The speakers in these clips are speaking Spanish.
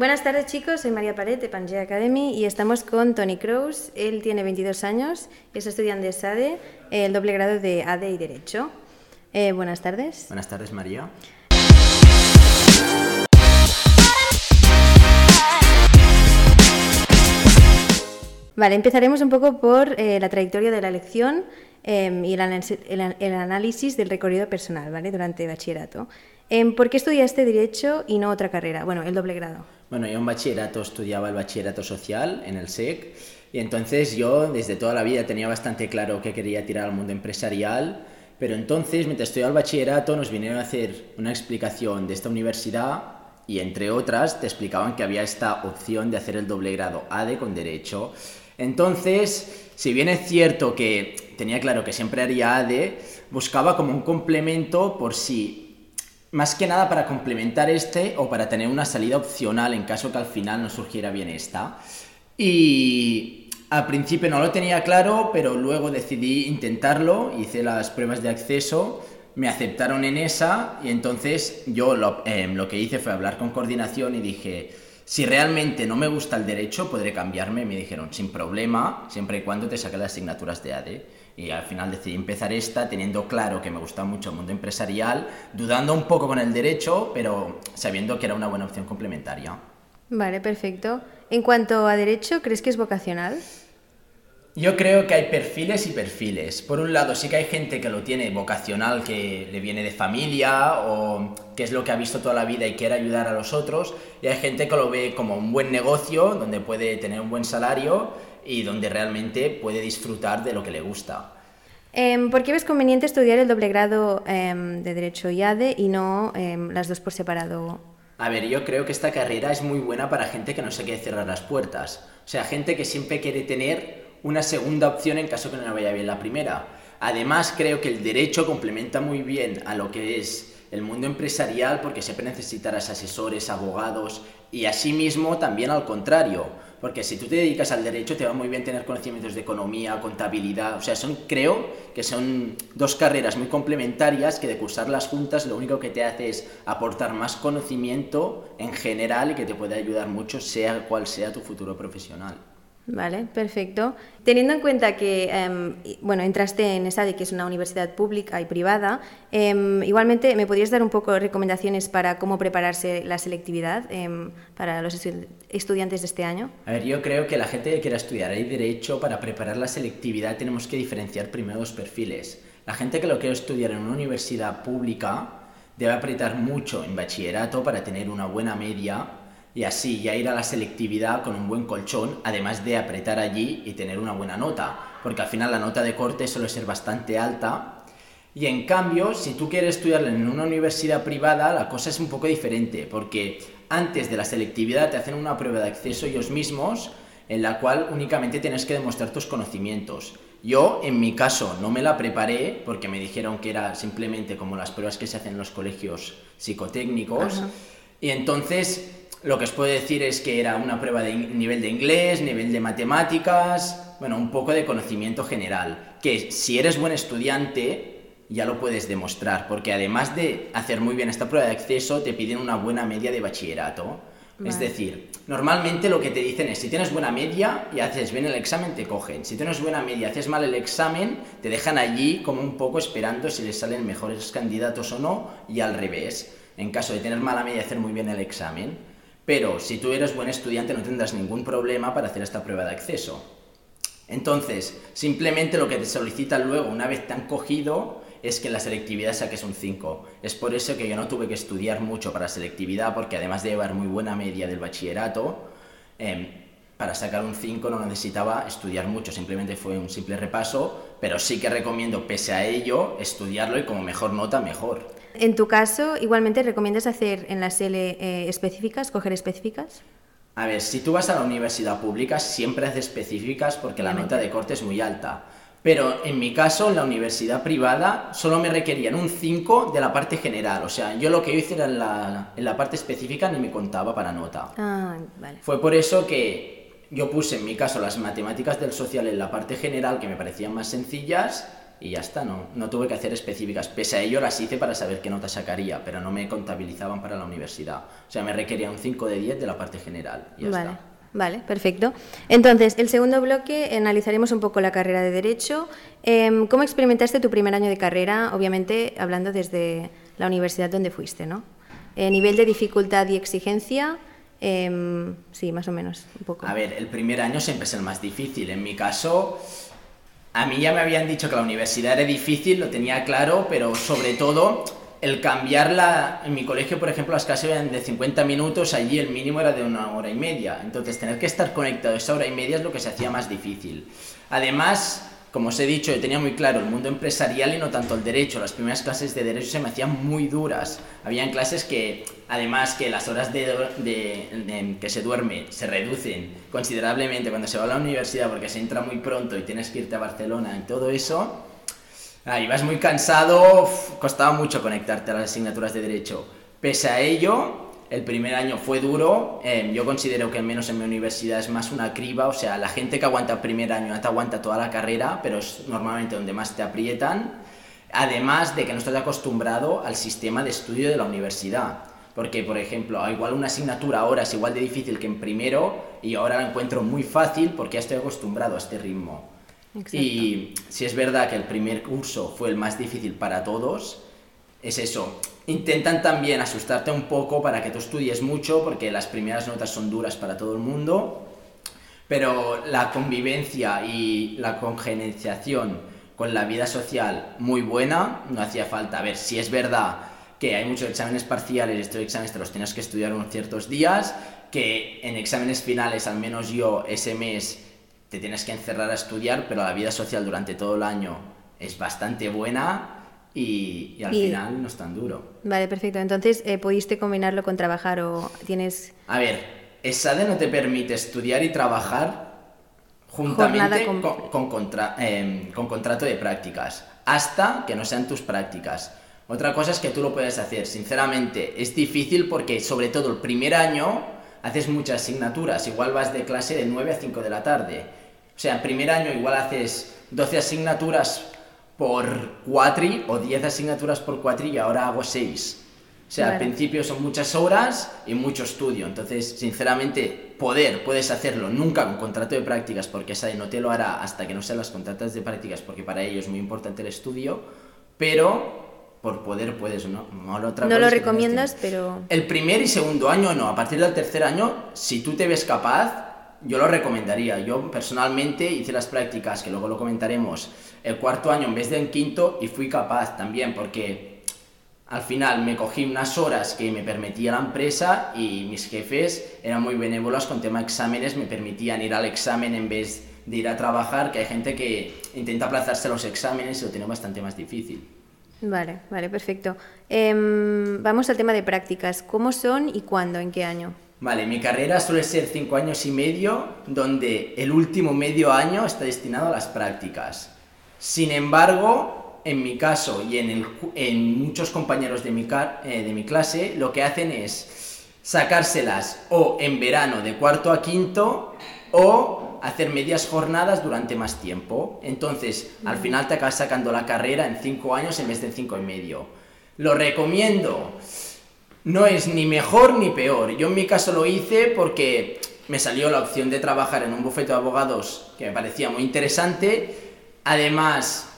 Buenas tardes chicos, soy María Paret de Pangea Academy y estamos con Tony Cruz. Él tiene 22 años, es estudiante de SADE, el doble grado de ADE y Derecho. Eh, buenas tardes. Buenas tardes María. Vale, empezaremos un poco por eh, la trayectoria de la elección em, y el, análisis del recorrido personal ¿vale? durante el bachillerato. Em, ¿Por qué estudiaste Derecho y no otra carrera? Bueno, el doble grado. Bueno, yo en bachillerato estudiaba el bachillerato social en el SEC y entonces yo desde toda la vida tenía bastante claro que quería tirar al mundo empresarial, pero entonces mientras estudiaba el bachillerato nos vinieron a hacer una explicación de esta universidad y entre otras te explicaban que había esta opción de hacer el doble grado ADE con derecho. Entonces, si bien es cierto que tenía claro que siempre haría ADE, buscaba como un complemento por si más que nada para complementar este o para tener una salida opcional en caso que al final no surgiera bien esta. Y al principio no lo tenía claro, pero luego decidí intentarlo, hice las pruebas de acceso, me aceptaron en esa y entonces yo lo, em, lo que hice fue hablar con coordinación y dije, si realmente no me gusta el derecho, podré cambiarme. Me dijeron, sin problema, siempre y cuando te saques las asignaturas de ADE. Y al final decidí empezar esta teniendo claro que me gusta mucho el mundo empresarial, dudando un poco con el derecho, pero sabiendo que era una buena opción complementaria. Vale, perfecto. En cuanto a derecho, ¿crees que es vocacional? Yo creo que hay perfiles y perfiles. Por un lado, sí que hay gente que lo tiene vocacional, que le viene de familia o que es lo que ha visto toda la vida y quiere ayudar a los otros. Y hay gente que lo ve como un buen negocio, donde puede tener un buen salario y donde realmente puede disfrutar de lo que le gusta. Em, ¿Por qué ves conveniente estudiar el doble grado em, de Derecho y ADE y no em, las dos por separado? A ver, yo creo que esta carrera es muy buena para gente que no se quiere cerrar las puertas. O sea, gente que siempre quiere tener una segunda opción en caso que no vaya bien la primera. Además, creo que el derecho complementa muy bien a lo que es el mundo empresarial porque siempre necesitarás asesores, abogados y asimismo también al contrario porque si tú te dedicas al derecho te va muy bien tener conocimientos de economía, contabilidad, o sea, son creo que son dos carreras muy complementarias que de cursarlas juntas lo único que te hace es aportar más conocimiento en general y que te puede ayudar mucho sea cual sea tu futuro profesional. Vale, perfecto. Teniendo en cuenta que, em, bueno, entraste en ESADE, que es una universidad pública y privada, em, igualmente, ¿me podrías dar un poco de recomendaciones para cómo prepararse la selectividad em, para los estudiantes de este año? A ver, yo creo que la gente que quiera estudiar hay derecho, para preparar la selectividad tenemos que diferenciar primero dos perfiles. La gente que lo quiere estudiar en una universidad pública debe apretar mucho en bachillerato para tener una buena media y así ya ir a la selectividad con un buen colchón, además de apretar allí y tener una buena nota, porque al final la nota de corte suele ser bastante alta. Y en cambio, si tú quieres estudiar en una universidad privada, la cosa es un poco diferente, porque antes de la selectividad te hacen una prueba de acceso ellos mismos, en la cual únicamente tienes que demostrar tus conocimientos. Yo, en mi caso, no me la preparé porque me dijeron que era simplemente como las pruebas que se hacen en los colegios psicotécnicos. Y entonces lo que os puedo decir es que era una prueba de nivel de inglés, nivel de matemáticas, bueno, un poco de conocimiento general, que si eres buen estudiante ya lo puedes demostrar, porque además de hacer muy bien esta prueba de acceso, te piden una buena media de bachillerato. Es decir, normalmente lo que te dicen es, si tienes buena media y haces bien el examen, te cogen. Si tienes buena media y haces mal el examen, te dejan allí como un poco esperando si les salen mejores candidatos o no, y al revés. En caso de tener mala media y hacer muy bien el examen, pero si tú eres buen estudiante no tendrás ningún problema para hacer esta prueba de acceso. Entonces, simplemente lo que te solicitan luego, una vez te han cogido, es que la selectividad saques un 5. Es por eso que yo no tuve que estudiar mucho para selectividad, porque además de llevar muy buena media del bachillerato, em, para sacar un 5 no necesitaba estudiar mucho, simplemente fue un simple repaso, pero sí que recomiendo, pese a ello, estudiarlo y como mejor nota, mejor. En tu caso, igualmente recomiendas hacer en la SL eh, específicas, coger específicas. A ver, si tú vas a la universidad pública, siempre haces específicas porque la nota de corte es muy alta. Pero en mi caso, en la universidad privada, solo me requerían un 5 de la parte general. O sea, yo lo que hice era en la, en la parte específica ni me contaba para nota. Ah, vale. Fue por eso que yo puse en mi caso las matemáticas del social en la parte general que me parecían más sencillas y ya está, no, no tuve que hacer específicas. Pese a ello las hice para saber qué nota sacaría, pero no me contabilizaban para la universidad. O sea, me requería un 5 de 10 de la parte general. Y ya vale. está. Vale, perfecto. Entonces, el segundo bloque analizaremos un poco la carrera de Derecho. Em, ¿Cómo experimentaste tu primer año de carrera? Obviamente, hablando desde la universidad donde fuiste, ¿no? Eh, nivel de dificultad y exigencia, em, sí, más o menos, un poco. A ver, el primer año siempre es el más difícil. En mi caso, a mí ya me habían dicho que la universidad era difícil, lo tenía claro, pero sobre todo el cambiarla, en mi colegio, por ejemplo, las clases eran de 50 minutos, allí el mínimo era de una hora y media. Entonces, tener que estar conectado esa hora y media es lo que se hacía más difícil. Además, como os he dicho, yo tenía muy claro el mundo empresarial y no tanto el derecho. Las primeras clases de derecho se me hacían muy duras. Habían clases que, además, que las horas de, de, que se duerme se reducen considerablemente cuando se va a la universidad porque se entra muy pronto y tienes que irte a Barcelona y todo eso Ahí vas muy cansado, costaba mucho conectarte a las asignaturas de derecho. Pese a ello, el primer año fue duro. Em, yo considero que al menos en mi universidad es más una criba, o sea, la gente que aguanta el primer año no te aguanta toda la carrera, pero es normalmente donde más te aprietan. Además de que no estás acostumbrado al sistema de estudio de la universidad. Porque, por ejemplo, igual una asignatura ahora es igual de difícil que en primero y ahora la encuentro muy fácil porque ya estoy acostumbrado a este ritmo. Y si es verdad que el primer curso fue el más difícil para todos, es eso. Intentan también asustarte un poco para que tú estudies mucho, porque las primeras notas son duras para todo el mundo, pero la convivencia y la congenenciación con la vida social muy buena, no hacía falta. A ver, si es verdad que hay muchos exámenes parciales, estos exámenes te los tienes que estudiar unos ciertos días, que en exámenes finales, al menos yo, ese mes te tienes que encerrar a estudiar, pero la vida social durante todo el año es bastante buena y, al final no es tan duro. Vale, perfecto. Entonces, eh, ¿pudiste combinarlo con trabajar o tienes...? A ver, ESADE no te permite estudiar y trabajar juntamente con, con, em, con contrato de prácticas, hasta que no sean tus prácticas. Otra cosa es que tú lo puedes hacer. Sinceramente, es difícil porque sobre todo el primer año haces muchas asignaturas. Igual vas de clase de 9 a 5 de la tarde o sea, en primer año igual haces 12 asignaturas por cuatri o 10 asignaturas por cuatri y ahora hago 6. O sea, al principio son muchas horas y mucho estudio. Entonces, sinceramente, poder, puedes hacerlo nunca con contrato de prácticas porque esa no te lo hará hasta que no sean las contratas de prácticas porque para ello es muy importante el estudio, pero por poder puedes, ¿no? no lo recomiendas, pero... El primer y segundo año no, a partir del tercer año, si tú te ves capaz, yo lo recomendaría. Yo personalmente hice las prácticas, que luego lo comentaremos, el cuarto año en vez de en quinto y fui capaz también porque al final me cogí unas horas que me permitía la empresa y mis jefes eran muy benévolos con tema exámenes, me permitían ir al examen en vez de ir a trabajar, que hay gente que intenta aplazarse los exámenes y lo tiene bastante más difícil. Vale, vale, perfecto. Em, vamos al tema de prácticas. ¿Cómo son y cuándo? ¿En qué año? Vale, mi carrera suele ser cinco años y medio, donde el último medio año está destinado a las prácticas. Sin embargo, en mi caso y en, en muchos compañeros de mi, eh, de mi clase, lo que hacen es sacárselas o en verano de cuarto a quinto o hacer medias jornadas durante más tiempo. Entonces, al final te acabas sacando la carrera en cinco años en vez de en cinco y medio. Lo recomiendo no es ni mejor ni peor. Yo en mi caso lo hice porque me salió la opción de trabajar en un bufete de abogados que me parecía muy interesante. Además,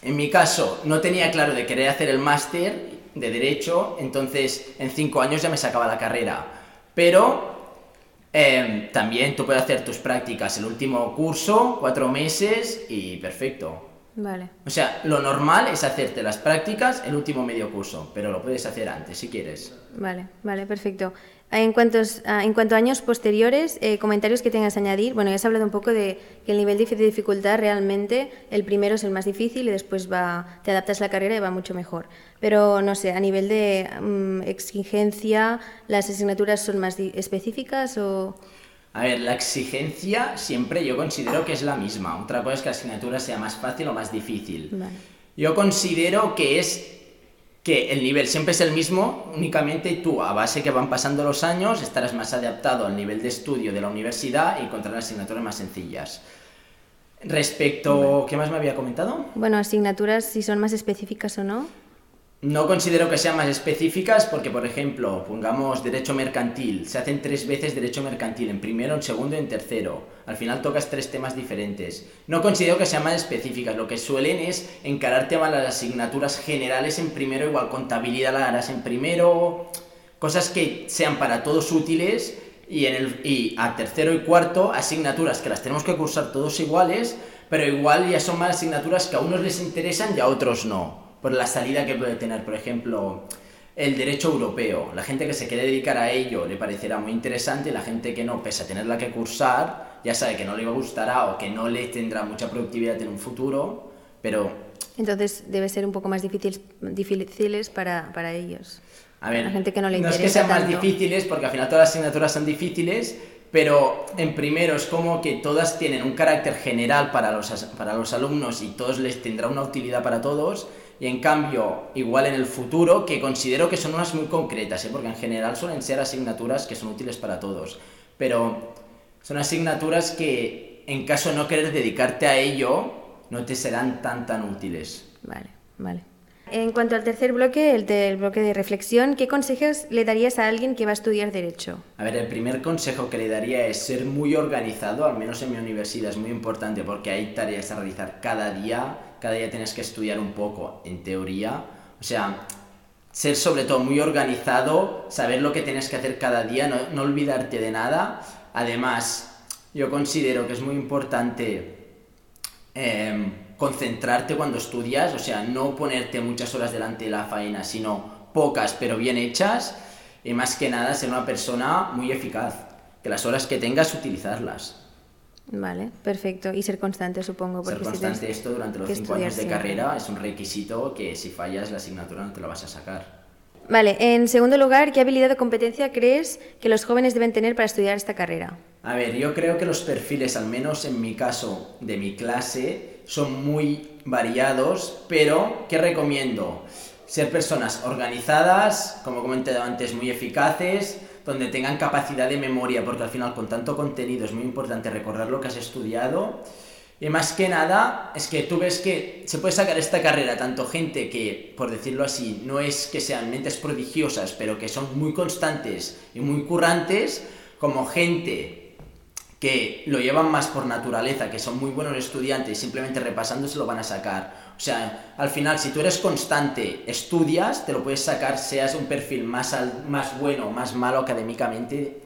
en mi caso no tenía claro de querer hacer el máster de derecho, entonces en cinco años ya me sacaba la carrera. Pero em, también tú puedes hacer tus prácticas el último curso, cuatro meses y perfecto. Vale. O sea, lo normal es hacerte las prácticas el último medio curso, pero lo puedes hacer antes si quieres. Vale, vale, perfecto. En cuanto, a, en cuanto a años posteriores, eh, comentarios que tengas que añadir. Bueno, ya has hablado un poco de que el nivel de dificultad realmente, el primero es el más difícil y después va, te adaptas a la carrera y va mucho mejor. Pero no sé, a nivel de mm, exigencia, ¿las asignaturas son más específicas o...? A ver, la exigencia siempre yo considero que es la misma. Otra cosa es que la asignatura sea más fácil o más difícil. Yo considero que es que el nivel siempre es el mismo, únicamente tú, a base que van pasando los años, estarás más adaptado al nivel de estudio de la universidad y encontrarás asignaturas más sencillas. Respecto, ¿qué más me había comentado? Bueno, asignaturas, si son más específicas o no. No considero que sean más específicas porque, por ejemplo, pongamos derecho mercantil. Se hacen tres veces derecho mercantil, en primero, en segundo y en tercero. Al final tocas tres temas diferentes. No considero que sean más específicas. Lo que suelen es encarar temas las asignaturas generales en primero, igual contabilidad la harás en primero. Cosas que sean para todos útiles y, en y a tercero y cuarto asignaturas que las tenemos que cursar todos iguales, pero igual ya son más asignaturas que a unos les interesan y a otros no por la salida que puede tener. Por ejemplo, el derecho europeo. La gente que se quiere dedicar a ello le parecerá muy interesante, la gente que no, pese a tenerla que cursar, ya sabe que no le gustará o que no le tendrá mucha productividad en un futuro, pero... Entonces debe ser un poco más difícil, difíciles para, para ellos. A ver, la gente que no le interesa. No es que sean más difíciles, porque al final todas las asignaturas son difíciles, pero en primero es como que todas tienen un carácter general para los, para los alumnos y todos les tendrá una utilidad para todos y en cambio, igual en el futuro, que considero que son unas muy concretas, ¿eh? porque en general suelen ser asignaturas que son útiles para todos, pero son asignaturas que en caso de no querer dedicarte a ello, no te serán tan tan útiles. Vale, vale. En cuanto al tercer bloque, el del bloque de reflexión, ¿qué consejos le darías a alguien que va a estudiar Derecho? A ver, el primer consejo que le daría es ser muy organizado, al menos en mi universidad es muy importante porque hay tareas a realizar cada día, cada día tienes que estudiar un poco en teoría, o sea, ser sobre todo muy organizado, saber lo que tienes que hacer cada día, no, olvidarte de nada. Además, yo considero que es muy importante em, concentrarte cuando estudias, o sea, no ponerte muchas horas delante de la faena, sino pocas pero bien hechas, y más que nada ser una persona muy eficaz, que las horas que tengas utilizarlas. Vale, perfecto. Y ser constante, supongo. Porque ser constante esto durante los cinco años de carrera es un requisito que si fallas la asignatura no te la vas a sacar. Vale, en segundo lugar, ¿qué habilidad o competencia crees que los jóvenes deben tener para estudiar esta carrera? A ver, yo creo que los perfiles, al menos en mi caso, de mi clase, son muy variados, pero ¿qué recomiendo? Ser personas organizadas, como comenté antes, muy eficaces, donde tengan capacidad de memoria, porque al final con tanto contenido es muy importante recordar lo que has estudiado. Y más que nada, es que tú ves que se puede sacar esta carrera tanto gente que, por decirlo así, no es que sean mentes prodigiosas, pero que son muy constantes y muy currantes, como gente que lo llevan más por naturaleza, que son muy buenos estudiantes y simplemente repasando se lo van a sacar. O sea, al final, si tú eres constante, estudias, te lo puedes sacar, seas un perfil más, más bueno, más malo académicamente.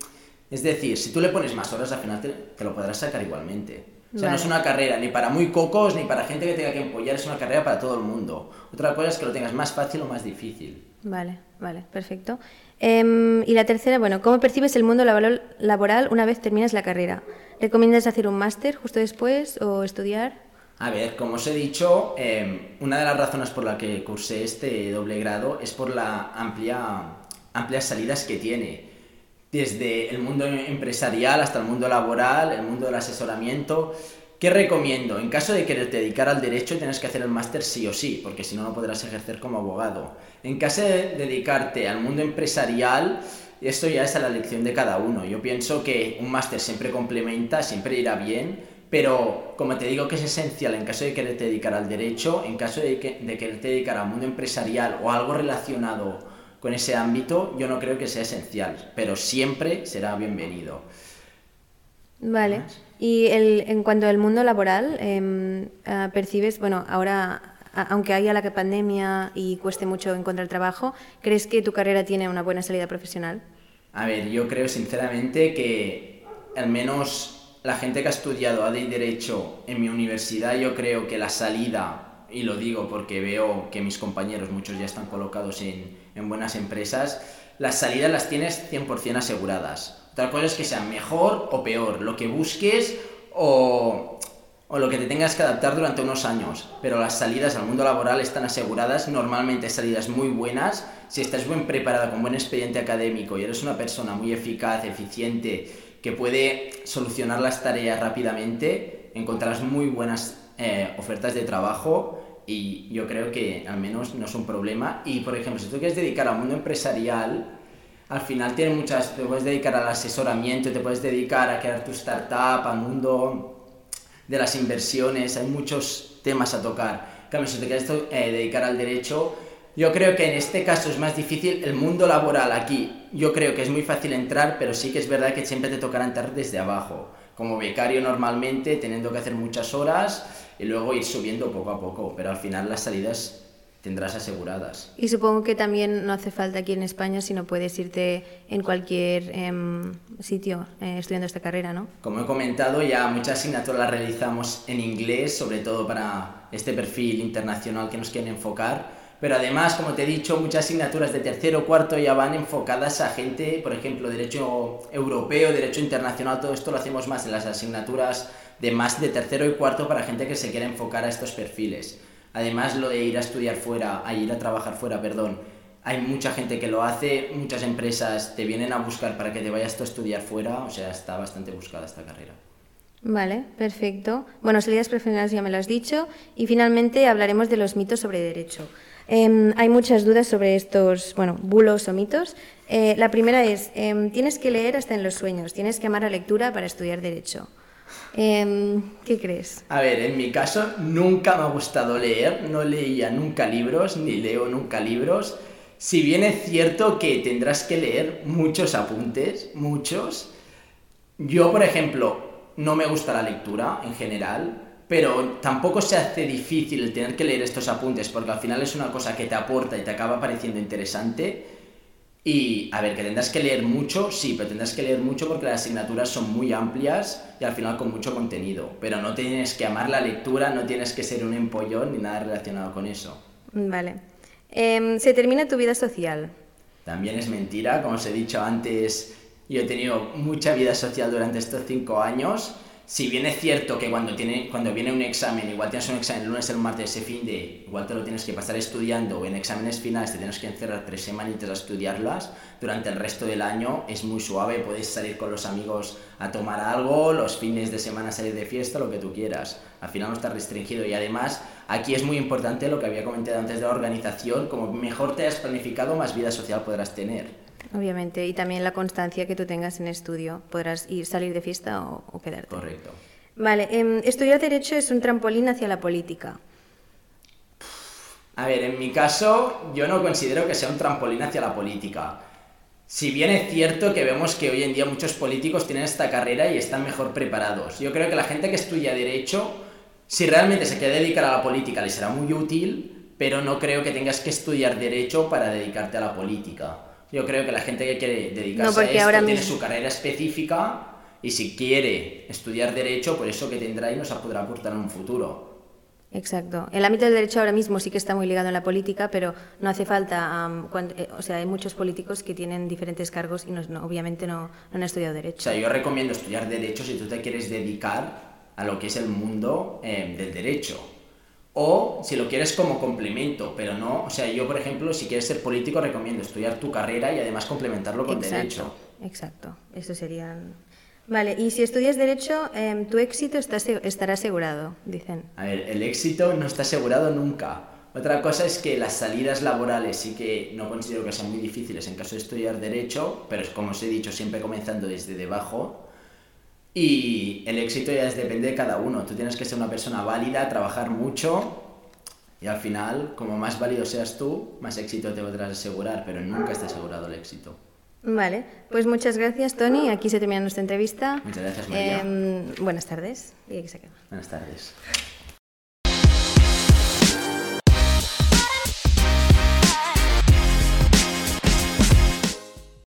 Es decir, si tú le pones más horas, al final te, lo podrás sacar igualmente. O sea, no es una carrera ni para muy cocos ni para gente que tenga que empollar, es una carrera para todo el mundo. Otra cosa es que lo tengas más fácil o más difícil. Vale, vale, perfecto. Em, y la tercera, bueno, ¿cómo percibes el mundo laboral una vez terminas la carrera? ¿Recomiendas hacer un máster justo después o estudiar? A ver, como os he dicho, em, una de las razones por la que cursé este doble grado es por la amplia, amplias salidas que tiene. Desde el mundo empresarial hasta el mundo laboral, el mundo del asesoramiento. ¿Qué recomiendo? En caso de querer dedicar al derecho tienes que hacer el máster sí o sí, porque si no, no podrás ejercer como abogado. En caso de dedicarte al mundo empresarial, esto ya es a la elección de cada uno. Yo pienso que un máster siempre complementa, siempre irá bien, pero como te digo que es esencial en caso de quererte dedicar al derecho, en caso de, que, de quererte dedicar al mundo empresarial o algo relacionado con ese ámbito, yo no creo que sea esencial, pero siempre será bienvenido. Vale. Y el, en cuanto al mundo laboral, em, ah, percibes, bueno, ahora, aunque haya la pandemia y cueste mucho encontrar trabajo, ¿crees que tu carrera tiene una buena salida profesional? A ver, yo creo sinceramente que al menos la gente que ha estudiado AD y Derecho en mi universidad, yo creo que la salida, y lo digo porque veo que mis compañeros, muchos ya están colocados en, en buenas empresas, las salidas las tienes 100% aseguradas. Otra cosa es que sea mejor o peor, lo que busques o, o lo que te tengas que adaptar durante unos años. Pero las salidas al mundo laboral están aseguradas, normalmente salidas muy buenas. Si estás bien preparada, con buen expediente académico y eres una persona muy eficaz, eficiente, puede solucionar las tareas rápidamente, encontrarás muy buenas eh, ofertas de trabajo y yo creo que al menos no es un problema. Y por ejemplo, si tú quieres dedicar al mundo empresarial, al final tiene muchas, te puedes dedicar al asesoramiento, te puedes dedicar a crear tu startup, al mundo de las inversiones, hay muchos temas a tocar. En si te quieres eh, dedicar al derecho, yo creo que en este caso es más difícil el mundo laboral aquí. Yo creo que es muy fácil entrar, pero sí que es verdad que siempre te tocará entrar desde abajo. Como becario normalmente, teniendo que hacer muchas horas y luego ir subiendo poco a poco, pero al final las salidas tendrás aseguradas. Y supongo que también no hace falta aquí en España, sino puedes irte en cualquier em, sitio eh, estudiando esta carrera, ¿no? Como he comentado, ya muchas asignaturas las realizamos en inglés, sobre todo para este perfil internacional que nos quieren enfocar. Pero además, como te he dicho, muchas asignaturas de tercero cuarto ya van enfocadas a gente, por ejemplo, derecho europeo, derecho internacional, todo esto lo hacemos más en las asignaturas de más de tercero y cuarto para gente que se quiera enfocar a estos perfiles. Además, lo de ir a estudiar fuera, a ir a trabajar fuera, perdón, hay mucha gente que lo hace, muchas empresas te vienen a buscar para que te vayas a estudiar fuera, o sea, está bastante buscada esta carrera. Vale, perfecto. Bueno, salidas profesionales ya me lo has dicho y finalmente hablaremos de los mitos sobre derecho. Em, hay muchas dudas sobre estos, bueno, bulos o mitos. Eh, la primera es, em, tienes que leer hasta en los sueños, tienes que amar la lectura para estudiar derecho. Em, ¿Qué crees? A ver, en mi caso nunca me ha gustado leer, no leía nunca libros, ni leo nunca libros. Si bien es cierto que tendrás que leer muchos apuntes, muchos, yo, por ejemplo, no me gusta la lectura en general, pero tampoco se hace difícil el tener que leer estos apuntes, porque al final es una cosa que te aporta y te acaba pareciendo interesante y, a ver, que tendrás que leer mucho, sí, pero tendrás que leer mucho porque las asignaturas son muy amplias y al final con mucho contenido. Pero no tienes que amar la lectura, no tienes que ser un empollón ni nada relacionado con eso. Vale. Em, ¿Se termina tu vida social? También es mentira, como os he dicho antes, yo he tenido mucha vida social durante estos cinco años si bien es cierto que cuando, tiene, cuando viene un examen, igual tienes un examen el lunes, el martes, ese fin de, igual te lo tienes que pasar estudiando, o en exámenes finales te tienes que encerrar tres semanitas a estudiarlas, durante el resto del año es muy suave, puedes salir con los amigos a tomar algo, los fines de semana salir de fiesta, lo que tú quieras. Al final no está restringido y además aquí es muy importante lo que había comentado antes de la organización, como mejor te has planificado, más vida social podrás tener. Obviamente, y también la constancia que tú tengas en estudio. Podrás ir, salir de fiesta o, quedarte. Correcto. Vale, em, estudiar Derecho es un trampolín hacia la política. A ver, en mi caso, yo no considero que sea un trampolín hacia la política. Si bien es cierto que vemos que hoy en día muchos políticos tienen esta carrera y están mejor preparados. Yo creo que la gente que estudia Derecho, si realmente se quiere dedicar a la política, le será muy útil, pero no creo que tengas que estudiar Derecho para dedicarte a la política. Yo creo que la gente que quiere dedicarse a esto tiene su carrera específica y si quiere estudiar derecho, por eso que tendrá y nos podrá aportar en un futuro. Exacto. El ámbito del derecho ahora mismo sí que está muy ligado en la política, pero no hace falta. Eh, o sea, hay muchos políticos que tienen diferentes cargos y no, obviamente no, han estudiado derecho. O sea, yo recomiendo estudiar derecho si tú te quieres dedicar a lo que es el mundo eh, del derecho o si lo quieres como complemento, pero no, o sea, yo por ejemplo, si quieres ser político recomiendo estudiar tu carrera y además complementarlo con derecho. Exacto, eso sería... Vale, y si estudias derecho, em, tu éxito está, estará asegurado, dicen. A ver, el éxito no está asegurado nunca. Otra cosa es que las salidas laborales sí que no considero que sean muy difíciles en caso de estudiar derecho, pero es como os he dicho, siempre comenzando desde debajo y el éxito ya depende de cada uno. Tú tienes que ser una persona válida, trabajar mucho y al final, como más válido seas tú, más éxito te podrás asegurar, pero nunca está asegurado el éxito. Vale, pues muchas gracias Tony. Aquí se termina nuestra entrevista. Muchas gracias María. Em, buenas tardes. Buenas tardes.